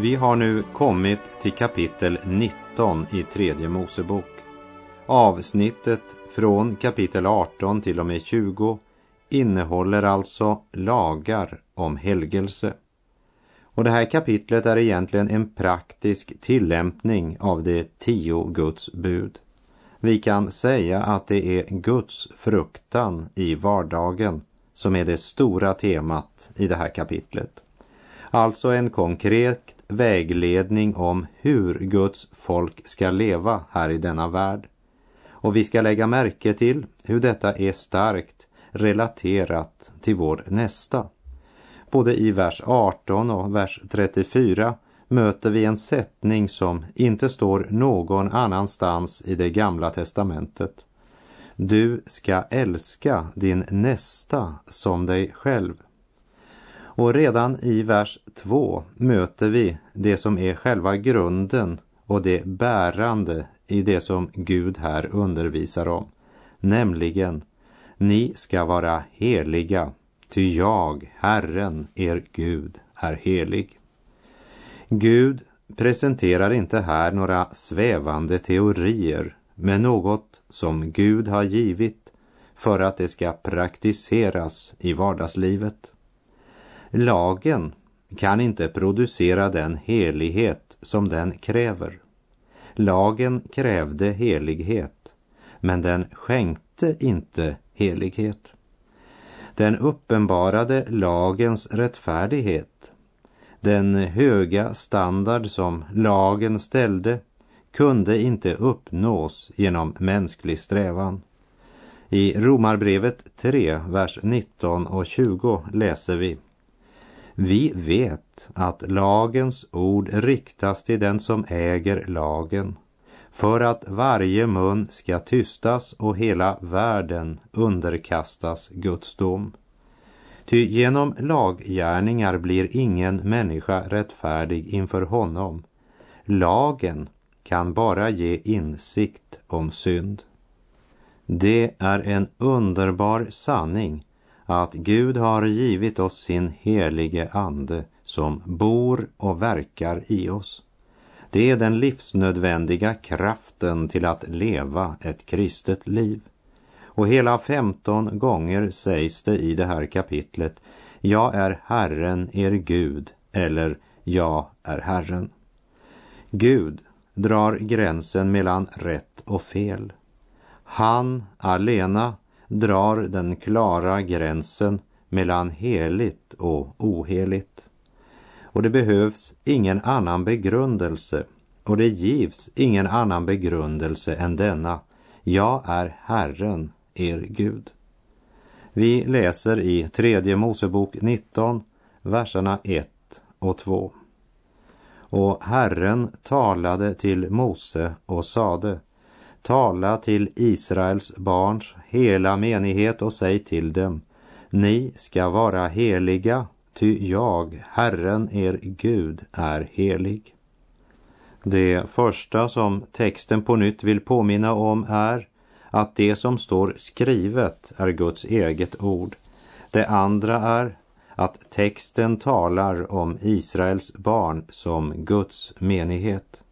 Vi har nu kommit till kapitel 19 i tredje Mosebok. Avsnittet från kapitel 18 till och med 20 innehåller alltså lagar om helgelse. Och det här kapitlet är egentligen en praktisk tillämpning av de tio Guds bud. Vi kan säga att det är Guds fruktan i vardagen som är det stora temat i det här kapitlet. Alltså en konkret vägledning om hur Guds folk ska leva här i denna värld. Och vi ska lägga märke till hur detta är starkt relaterat till vår nästa. Både i vers 18 och vers 34 möter vi en sättning som inte står någon annanstans i det gamla testamentet. Du ska älska din nästa som dig själv. Och redan i vers 2 möter vi det som är själva grunden och det bärande i det som Gud här undervisar om, nämligen ni ska vara heliga, ty jag, Herren, er Gud, är helig. Gud presenterar inte här några svävande teorier med något som Gud har givit för att det ska praktiseras i vardagslivet. Lagen kan inte producera den helighet som den kräver. Lagen krävde helighet, men den skänkte inte helighet. Den uppenbarade lagens rättfärdighet. Den höga standard som lagen ställde kunde inte uppnås genom mänsklig strävan. I Romarbrevet 3, vers 19 och 20 läser vi vi vet att lagens ord riktas till den som äger lagen för att varje mun ska tystas och hela världen underkastas Guds dom. Ty genom laggärningar blir ingen människa rättfärdig inför honom. Lagen kan bara ge insikt om synd. Det är en underbar sanning att Gud har givit oss sin helige ande som bor och verkar i oss. Det är den livsnödvändiga kraften till att leva ett kristet liv. Och hela 15 gånger sägs det i det här kapitlet, jag är Herren er Gud, eller jag är Herren. Gud drar gränsen mellan rätt och fel. Han alena drar den klara gränsen mellan heligt och oheligt. Och det behövs ingen annan begrundelse och det givs ingen annan begrundelse än denna. Jag är Herren, er Gud. Vi läser i tredje Mosebok 19, verserna 1 och 2. Och Herren talade till Mose och sade Tala till Israels barns hela menighet och säg till dem, ni ska vara heliga, ty jag, Herren er Gud, är helig. Det första som texten på nytt vill påminna om är att det som står skrivet är Guds eget ord. Det andra är att texten talar om Israels barn som Guds menighet.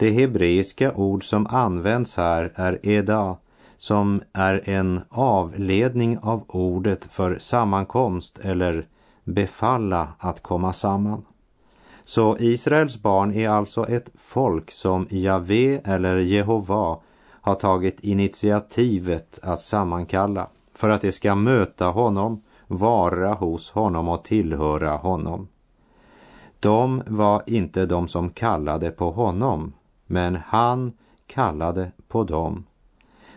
Det hebreiska ord som används här är eda, som är en avledning av ordet för sammankomst eller befalla att komma samman. Så Israels barn är alltså ett folk som Javé eller Jehova har tagit initiativet att sammankalla för att det ska möta honom, vara hos honom och tillhöra honom. De var inte de som kallade på honom, men han kallade på dem.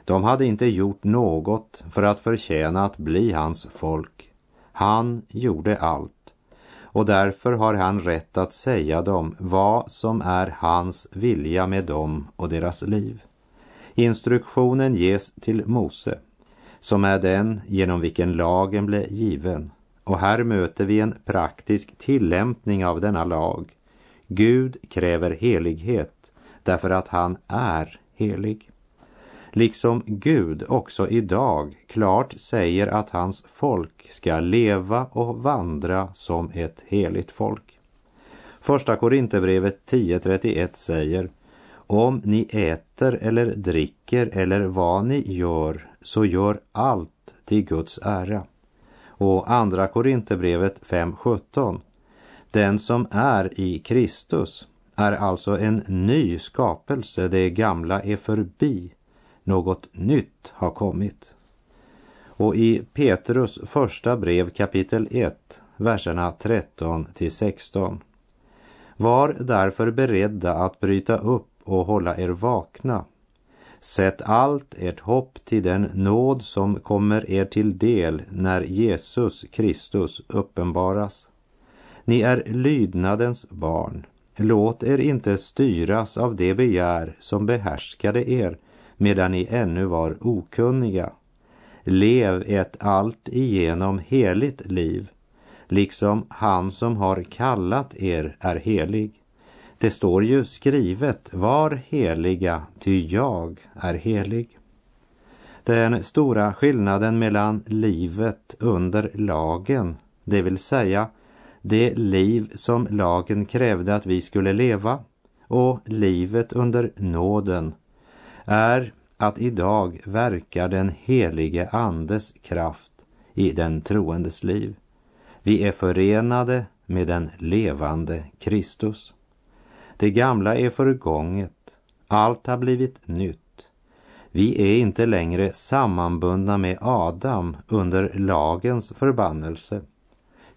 De hade inte gjort något för att förtjäna att bli hans folk. Han gjorde allt och därför har han rätt att säga dem vad som är hans vilja med dem och deras liv. Instruktionen ges till Mose, som är den genom vilken lagen blev given. Och här möter vi en praktisk tillämpning av denna lag. Gud kräver helighet därför att han är helig. Liksom Gud också idag klart säger att hans folk ska leva och vandra som ett heligt folk. Första Korinthierbrevet 10.31 säger om ni äter eller dricker eller vad ni gör, så gör allt till Guds ära. Och andra Korinthierbrevet 5.17. Den som är i Kristus är alltså en ny skapelse, det gamla är förbi, något nytt har kommit. Och i Petrus första brev kapitel 1, verserna 13 till 16. Var därför beredda att bryta upp och hålla er vakna. Sätt allt ert hopp till den nåd som kommer er till del när Jesus Kristus uppenbaras. Ni är lydnadens barn. Låt er inte styras av det begär som behärskade er medan ni ännu var okunniga. Lev ett allt igenom heligt liv, liksom han som har kallat er är helig. Det står ju skrivet, var heliga, ty jag är helig. Den stora skillnaden mellan livet under lagen, det vill säga det liv som lagen krävde att vi skulle leva, och livet under nåden, är att idag verkar den helige Andes kraft i den troendes liv. Vi är förenade med den levande Kristus. Det gamla är förgånget, allt har blivit nytt. Vi är inte längre sammanbundna med Adam under lagens förbannelse.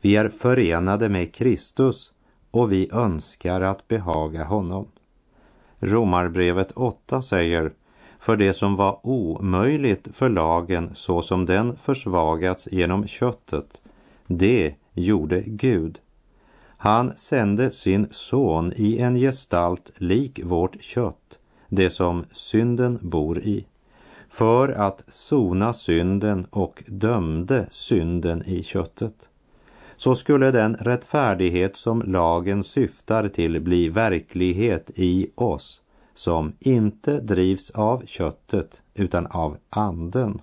Vi är förenade med Kristus och vi önskar att behaga honom. Romarbrevet 8 säger för det som var omöjligt för lagen så som den försvagats genom köttet, det gjorde Gud han sände sin son i en gestalt lik vårt kött, det som synden bor i, för att sona synden och dömde synden i köttet. Så skulle den rättfärdighet som lagen syftar till bli verklighet i oss som inte drivs av köttet utan av anden.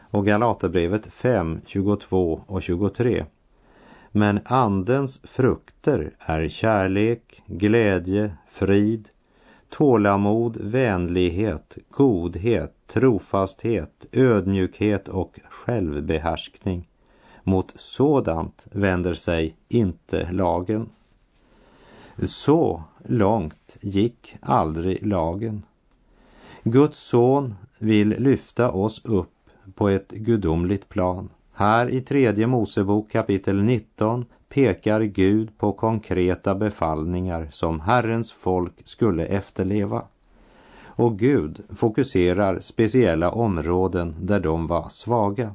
Och Galaterbrevet 5, 22 och 23 men andens frukter är kärlek, glädje, frid, tålamod, vänlighet, godhet, trofasthet, ödmjukhet och självbehärskning. Mot sådant vänder sig inte lagen. Så långt gick aldrig lagen. Guds son vill lyfta oss upp på ett gudomligt plan. Här i tredje Mosebok kapitel 19 pekar Gud på konkreta befallningar som Herrens folk skulle efterleva. Och Gud fokuserar speciella områden där de var svaga.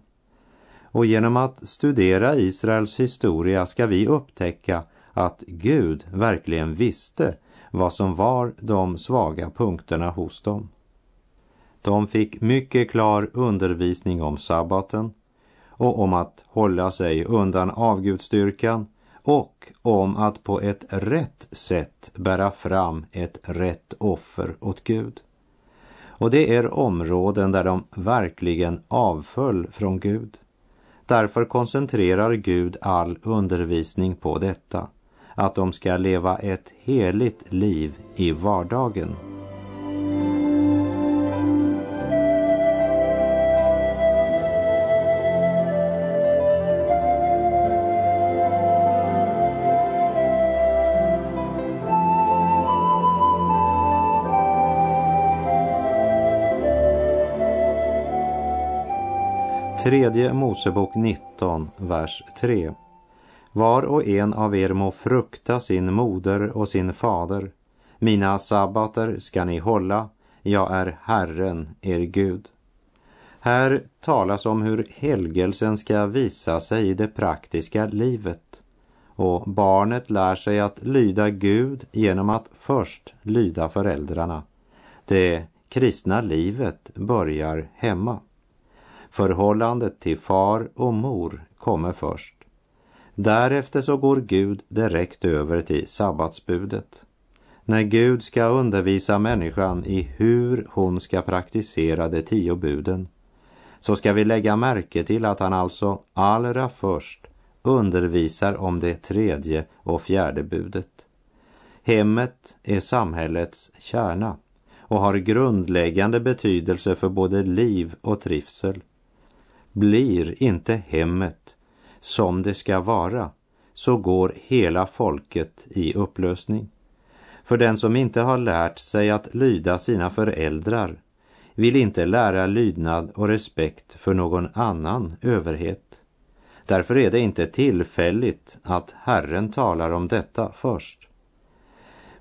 Och genom att studera Israels historia ska vi upptäcka att Gud verkligen visste vad som var de svaga punkterna hos dem. De fick mycket klar undervisning om sabbaten, och om att hålla sig undan avgudstyrkan och om att på ett rätt sätt bära fram ett rätt offer åt Gud. Och det är områden där de verkligen avföll från Gud. Därför koncentrerar Gud all undervisning på detta, att de ska leva ett heligt liv i vardagen. Tredje Mosebok 19, vers 3. Var och en av er må frukta sin moder och sin fader. Mina sabbater ska ni hålla, jag är Herren, er Gud. Här talas om hur helgelsen ska visa sig i det praktiska livet och barnet lär sig att lyda Gud genom att först lyda föräldrarna. Det kristna livet börjar hemma. Förhållandet till far och mor kommer först. Därefter så går Gud direkt över till sabbatsbudet. När Gud ska undervisa människan i hur hon ska praktisera de tio buden så ska vi lägga märke till att han alltså allra först undervisar om det tredje och fjärde budet. Hemmet är samhällets kärna och har grundläggande betydelse för både liv och trivsel. Blir inte hemmet som det ska vara så går hela folket i upplösning. För den som inte har lärt sig att lyda sina föräldrar vill inte lära lydnad och respekt för någon annan överhet. Därför är det inte tillfälligt att Herren talar om detta först.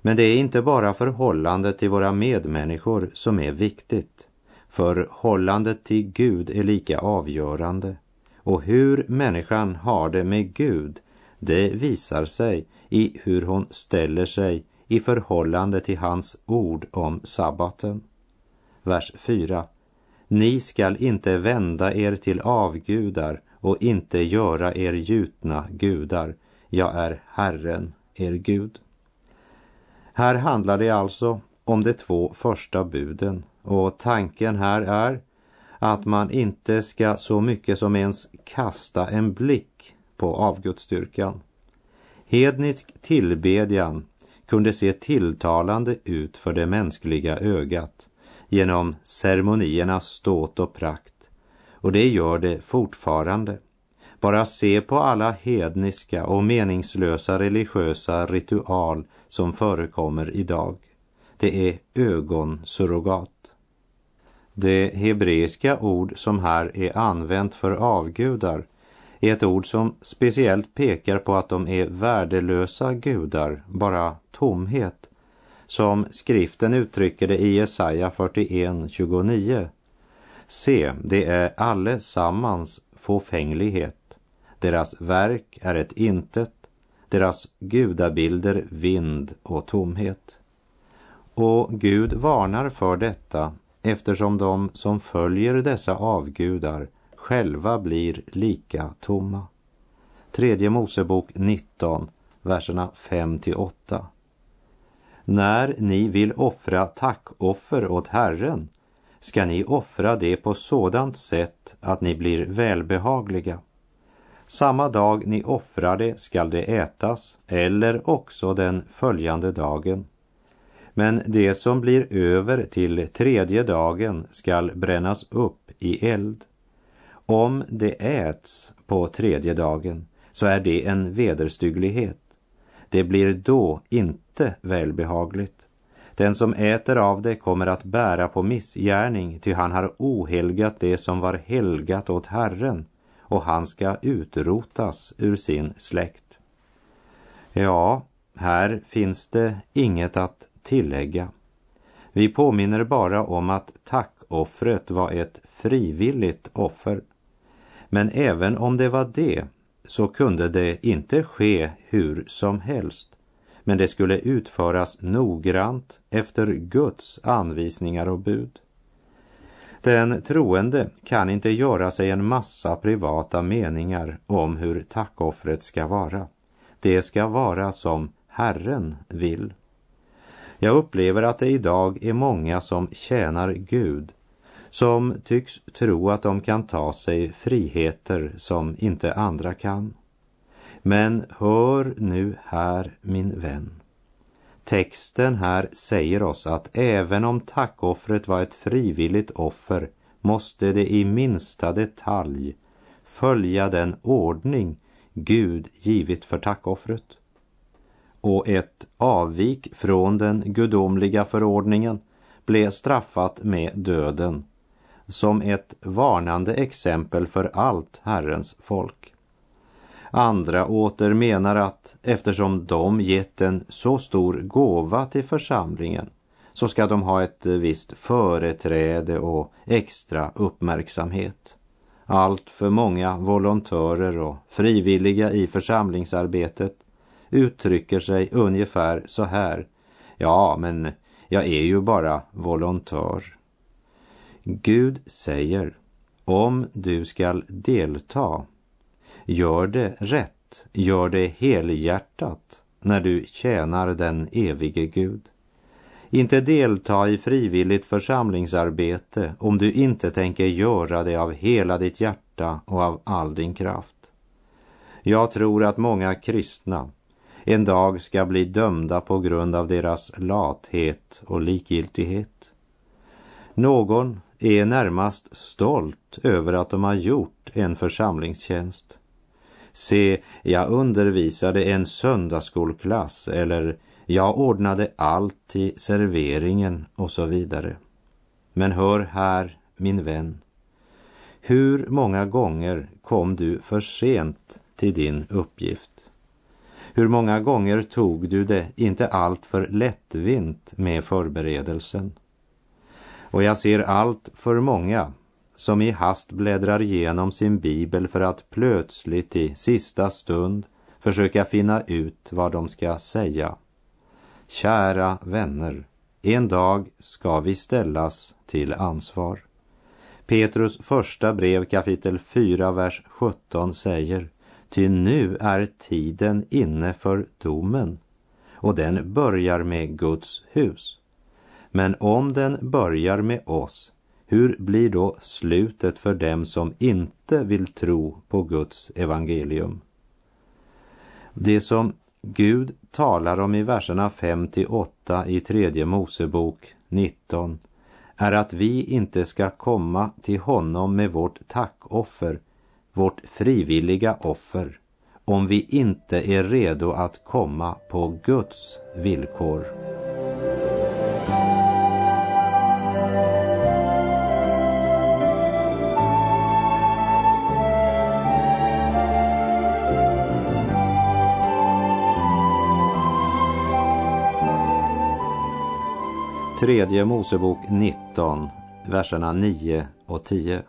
Men det är inte bara förhållandet till våra medmänniskor som är viktigt. Förhållandet till Gud är lika avgörande. Och hur människan har det med Gud, det visar sig i hur hon ställer sig i förhållande till hans ord om sabbaten. Vers 4. Ni skall inte vända er till avgudar och inte göra er gjutna gudar. Jag är Herren, er Gud. Här handlar det alltså om de två första buden och tanken här är att man inte ska så mycket som ens kasta en blick på avgudsstyrkan. Hednisk tillbedjan kunde se tilltalande ut för det mänskliga ögat genom ceremoniernas ståt och prakt och det gör det fortfarande. Bara se på alla hedniska och meningslösa religiösa ritual som förekommer idag. Det är ögonsurrogat. Det hebreiska ord som här är använt för avgudar är ett ord som speciellt pekar på att de är värdelösa gudar, bara tomhet, som skriften uttrycker det i Jesaja 41.29. Se, det är allesammans fåfänglighet. Deras verk är ett intet, deras gudabilder vind och tomhet. Och Gud varnar för detta eftersom de som följer dessa avgudar själva blir lika tomma. Tredje Mosebok 19, verserna 5 till 8. När ni vill offra tackoffer åt Herren ska ni offra det på sådant sätt att ni blir välbehagliga. Samma dag ni offrar det skall det ätas eller också den följande dagen. Men det som blir över till tredje dagen skall brännas upp i eld. Om det äts på tredje dagen så är det en vederstygglighet. Det blir då inte välbehagligt. Den som äter av det kommer att bära på missgärning, ty han har ohelgat det som var helgat åt Herren, och han ska utrotas ur sin släkt. Ja, här finns det inget att tillägga. Vi påminner bara om att tackoffret var ett frivilligt offer. Men även om det var det så kunde det inte ske hur som helst. Men det skulle utföras noggrant efter Guds anvisningar och bud. Den troende kan inte göra sig en massa privata meningar om hur tackoffret ska vara. Det ska vara som Herren vill. Jag upplever att det idag är många som tjänar Gud, som tycks tro att de kan ta sig friheter som inte andra kan. Men hör nu här, min vän. Texten här säger oss att även om tackoffret var ett frivilligt offer måste det i minsta detalj följa den ordning Gud givit för tackoffret och ett avvik från den gudomliga förordningen blev straffat med döden som ett varnande exempel för allt Herrens folk. Andra åter menar att eftersom de gett en så stor gåva till församlingen så ska de ha ett visst företräde och extra uppmärksamhet. Allt för många volontörer och frivilliga i församlingsarbetet uttrycker sig ungefär så här. Ja, men jag är ju bara volontör. Gud säger, om du skall delta, gör det rätt, gör det helhjärtat när du tjänar den evige Gud. Inte delta i frivilligt församlingsarbete om du inte tänker göra det av hela ditt hjärta och av all din kraft. Jag tror att många kristna en dag ska bli dömda på grund av deras lathet och likgiltighet. Någon är närmast stolt över att de har gjort en församlingstjänst. Se, jag undervisade en söndagsskolklass eller jag ordnade allt till serveringen och så vidare. Men hör här, min vän. Hur många gånger kom du för sent till din uppgift? Hur många gånger tog du det inte allt för lättvint med förberedelsen? Och jag ser allt för många som i hast bläddrar igenom sin bibel för att plötsligt i sista stund försöka finna ut vad de ska säga. Kära vänner, en dag ska vi ställas till ansvar. Petrus första brev kapitel 4, vers 17 säger Ty nu är tiden inne för domen och den börjar med Guds hus. Men om den börjar med oss, hur blir då slutet för dem som inte vill tro på Guds evangelium? Det som Gud talar om i verserna 5 till 8 i tredje Mosebok 19 är att vi inte ska komma till honom med vårt tackoffer, vårt frivilliga offer, om vi inte är redo att komma på Guds villkor. Tredje Mosebok 19, verserna 9 och 10.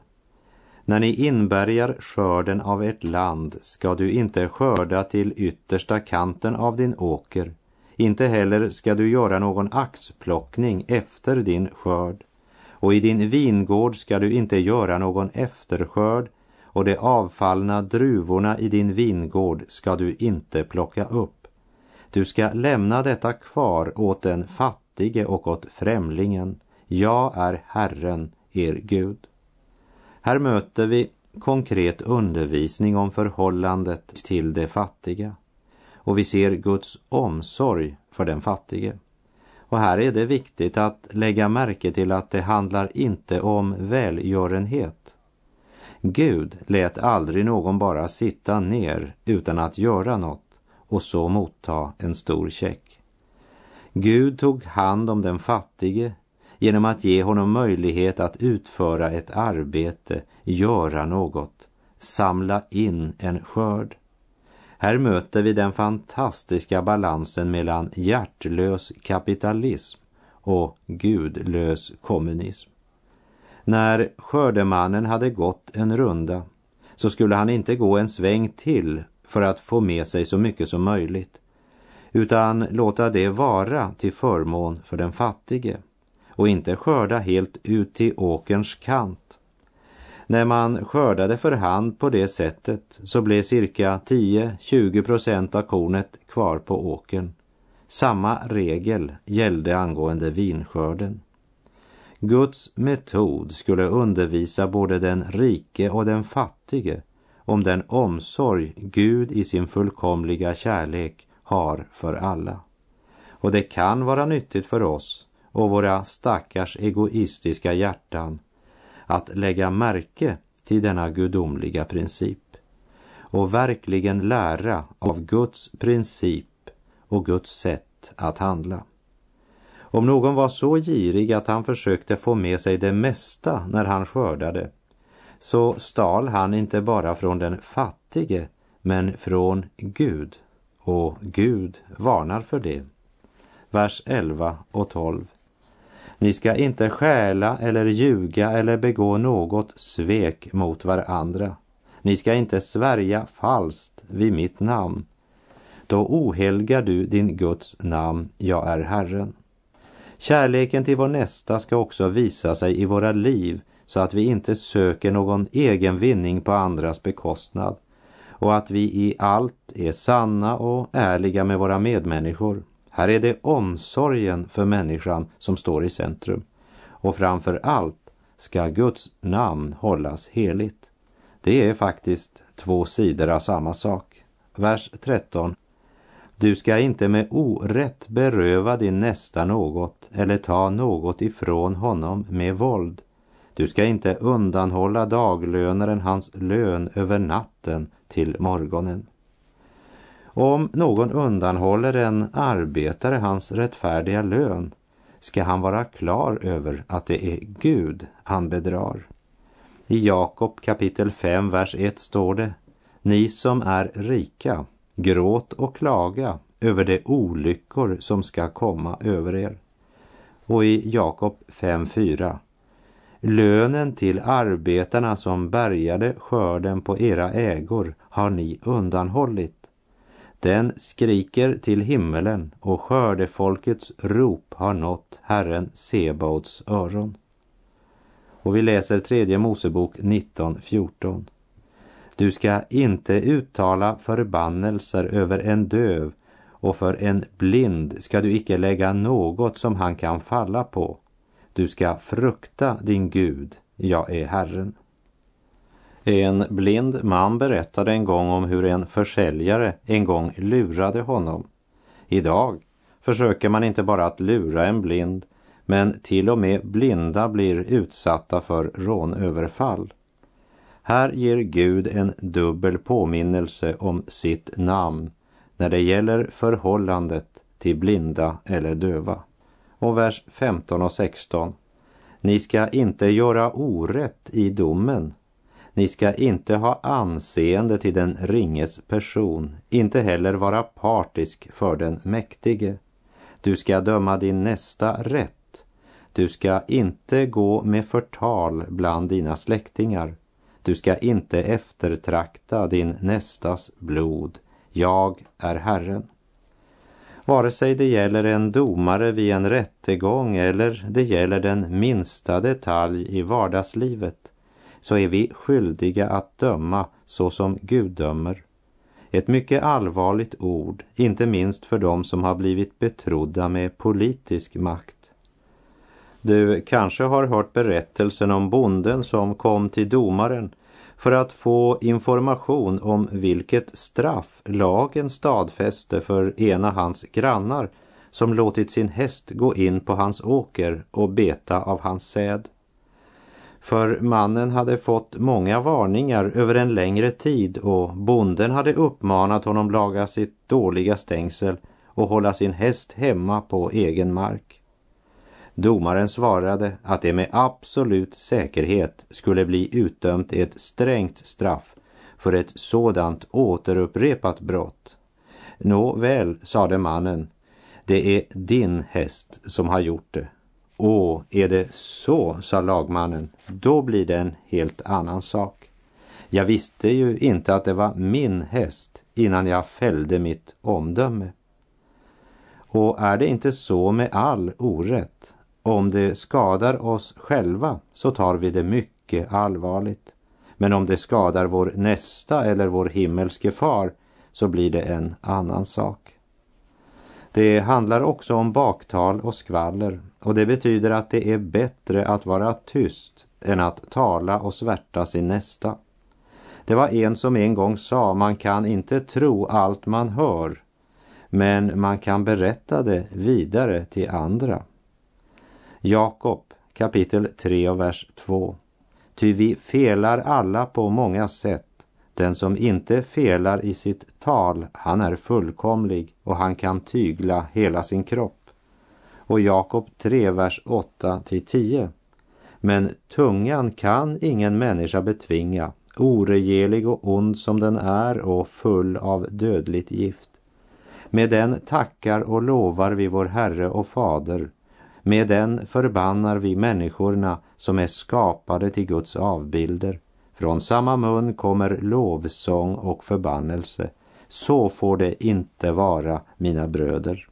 När ni inbärgar skörden av ert land ska du inte skörda till yttersta kanten av din åker. Inte heller ska du göra någon axplockning efter din skörd. Och i din vingård ska du inte göra någon efterskörd och de avfallna druvorna i din vingård ska du inte plocka upp. Du ska lämna detta kvar åt den fattige och åt främlingen. Jag är Herren, er Gud. Här möter vi konkret undervisning om förhållandet till de fattiga. Och vi ser Guds omsorg för den fattige. Och här är det viktigt att lägga märke till att det handlar inte om välgörenhet. Gud lät aldrig någon bara sitta ner utan att göra något och så motta en stor check. Gud tog hand om den fattige genom att ge honom möjlighet att utföra ett arbete, göra något, samla in en skörd. Här möter vi den fantastiska balansen mellan hjärtlös kapitalism och gudlös kommunism. När skördemannen hade gått en runda så skulle han inte gå en sväng till för att få med sig så mycket som möjligt utan låta det vara till förmån för den fattige och inte skörda helt ut till åkerns kant. När man skördade för hand på det sättet så blev cirka 10-20 procent av kornet kvar på åkern. Samma regel gällde angående vinskörden. Guds metod skulle undervisa både den rike och den fattige om den omsorg Gud i sin fullkomliga kärlek har för alla. Och det kan vara nyttigt för oss och våra stackars egoistiska hjärtan att lägga märke till denna gudomliga princip och verkligen lära av Guds princip och Guds sätt att handla. Om någon var så girig att han försökte få med sig det mesta när han skördade så stal han inte bara från den fattige men från Gud och Gud varnar för det. Vers 11 och 12. Ni ska inte stjäla eller ljuga eller begå något svek mot varandra. Ni ska inte svärja falskt vid mitt namn. Då ohelgar du din Guds namn, jag är Herren. Kärleken till vår nästa ska också visa sig i våra liv så att vi inte söker någon egen vinning på andras bekostnad och att vi i allt är sanna och ärliga med våra medmänniskor. Här är det omsorgen för människan som står i centrum. Och framför allt ska Guds namn hållas heligt. Det är faktiskt två sidor av samma sak. Vers 13. Du ska inte med orätt beröva din nästa något eller ta något ifrån honom med våld. Du ska inte undanhålla daglönaren hans lön över natten till morgonen. Om någon undanhåller en arbetare hans rättfärdiga lön ska han vara klar över att det är Gud han bedrar. I Jakob kapitel 5, vers 1 står det Ni som är rika, gråt och klaga över de olyckor som ska komma över er. Och i Jakob 5.4 Lönen till arbetarna som bärgade skörden på era ägor har ni undanhållit. Den skriker till himmelen och skördefolkets rop har nått Herren Sebaots öron. Och vi läser tredje Mosebok 19.14. Du ska inte uttala förbannelser över en döv och för en blind ska du icke lägga något som han kan falla på. Du ska frukta din Gud, jag är Herren. En blind man berättade en gång om hur en försäljare en gång lurade honom. Idag försöker man inte bara att lura en blind, men till och med blinda blir utsatta för rånöverfall. Här ger Gud en dubbel påminnelse om sitt namn när det gäller förhållandet till blinda eller döva. Och vers 15 och 16. Ni ska inte göra orätt i domen. Ni ska inte ha anseende till den ringes person, inte heller vara partisk för den mäktige. Du ska döma din nästa rätt. Du ska inte gå med förtal bland dina släktingar. Du ska inte eftertrakta din nästas blod. Jag är Herren. Vare sig det gäller en domare vid en rättegång eller det gäller den minsta detalj i vardagslivet så är vi skyldiga att döma så som Gud dömer. Ett mycket allvarligt ord, inte minst för dem som har blivit betrodda med politisk makt. Du kanske har hört berättelsen om bonden som kom till domaren för att få information om vilket straff lagen stadfäste för ena hans grannar som låtit sin häst gå in på hans åker och beta av hans säd. För mannen hade fått många varningar över en längre tid och bonden hade uppmanat honom laga sitt dåliga stängsel och hålla sin häst hemma på egen mark. Domaren svarade att det med absolut säkerhet skulle bli utdömt ett strängt straff för ett sådant återupprepat brott. Nåväl, sade mannen, det är din häst som har gjort det. Åh, är det så, sa lagmannen, då blir det en helt annan sak. Jag visste ju inte att det var min häst innan jag fällde mitt omdöme. Och är det inte så med all orätt om det skadar oss själva så tar vi det mycket allvarligt. Men om det skadar vår nästa eller vår himmelske far så blir det en annan sak. Det handlar också om baktal och skvaller och det betyder att det är bättre att vara tyst än att tala och svärta sin nästa. Det var en som en gång sa, man kan inte tro allt man hör, men man kan berätta det vidare till andra. Jakob kapitel 3 och vers 2. Ty vi felar alla på många sätt. Den som inte felar i sitt tal, han är fullkomlig och han kan tygla hela sin kropp. Och Jakob 3, vers 8 till 10. Men tungan kan ingen människa betvinga, oregelig och ond som den är och full av dödligt gift. Med den tackar och lovar vi vår Herre och Fader Med den förbannar vi människorna som är skapade till Guds avbilder. Från samma mun kommer lovsång och förbannelse. Så får det inte vara, mina bröder.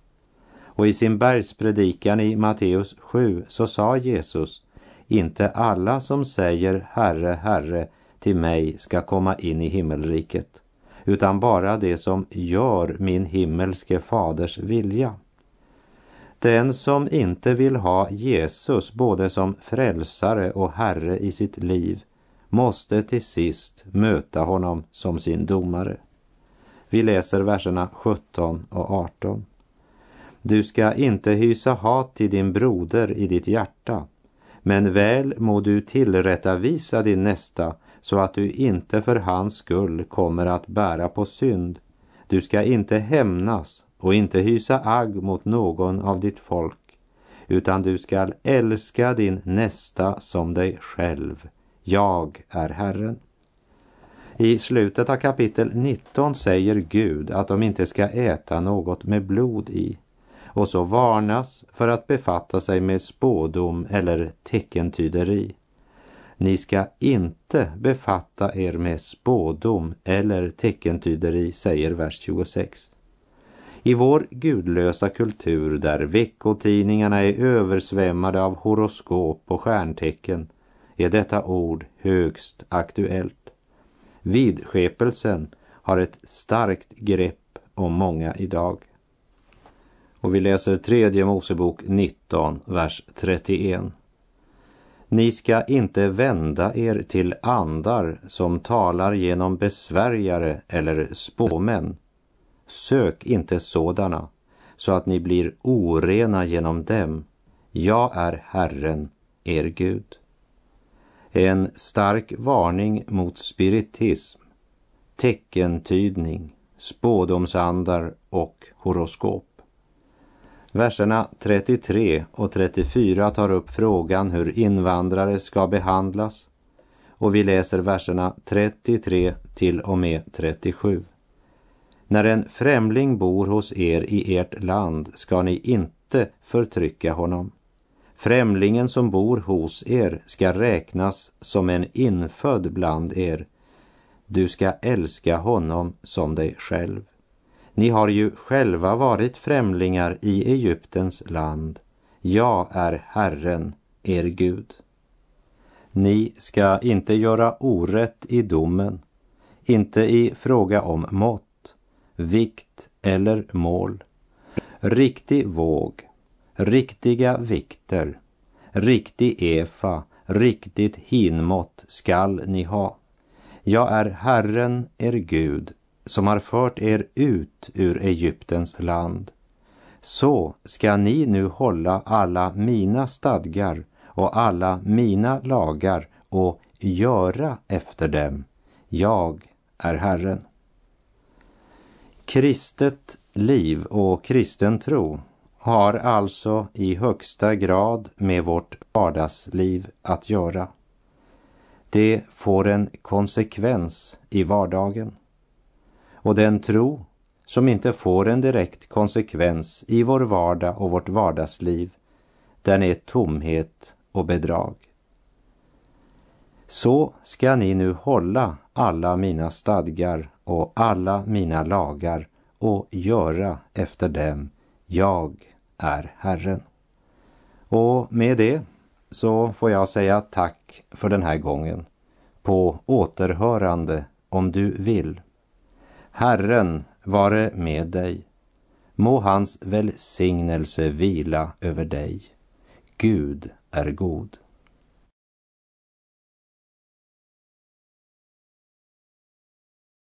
Och i sin bergspredikan i Matteus 7 så sa Jesus, inte alla som säger Herre, Herre till mig ska komma in i himmelriket, utan bara de som gör min himmelske faders vilja. Den som inte vill ha Jesus både som frälsare och Herre i sitt liv måste till sist möta honom som sin domare. Vi läser verserna 17 och 18. Du ska inte hysa hat till din broder i ditt hjärta, men väl må du tillrättavisa din nästa så att du inte för hans skull kommer att bära på synd. Du ska inte hämnas och inte hysa agg mot någon av ditt folk, utan du skall älska din nästa som dig själv. Jag är Herren. I slutet av kapitel 19 säger Gud att de inte ska äta något med blod i och så varnas för att befatta sig med spådom eller teckentyderi. Ni ska inte befatta er med spådom eller teckentyderi, säger vers 26. I vår gudlösa kultur där veckotidningarna är översvämmade av horoskop och stjärntecken är detta ord högst aktuellt. Vidskepelsen har ett starkt grepp om många idag. Och vi läser tredje Mosebok 19, vers 31. Ni ska inte vända er till andar som talar genom besvärjare eller spåmän. Sök inte sådana, så att ni blir orena genom dem. Jag är Herren, er Gud. En stark varning mot spiritism, teckentydning, spådomsandar och horoskop. Verserna 33 och 34 tar upp frågan hur invandrare ska behandlas och vi läser verserna 33 till och med 37. När en främling bor hos er i ert land ska ni inte förtrycka honom. Främlingen som bor hos er ska räknas som en infödd bland er. Du ska älska honom som dig själv. Ni har ju själva varit främlingar i Egyptens land. Jag är Herren, er Gud. Ni ska inte göra orätt i domen, inte i fråga om mått, vikt eller mål. Riktig våg, riktiga vikter, riktig efa, riktigt hinmått skall ni ha. Jag är Herren, er Gud, som har fört er ut ur Egyptens land. Så ska ni nu hålla alla mina stadgar och alla mina lagar och göra efter dem. Jag är Herren. Kristet liv och kristen tro har alltså i högsta grad med vårt vardagsliv att göra. Det får en konsekvens i vardagen. Och den tro som inte får en direkt konsekvens i vår vardag och vårt vardagsliv, den är tomhet och bedrag. Så ska ni nu hålla alla mina stadgar och alla mina lagar och göra efter dem. Jag är Herren. Och med det så får jag säga tack för den här gången. På återhörande om du vill. Herren vare med dig. Må hans välsignelse vila över dig. Gud är god.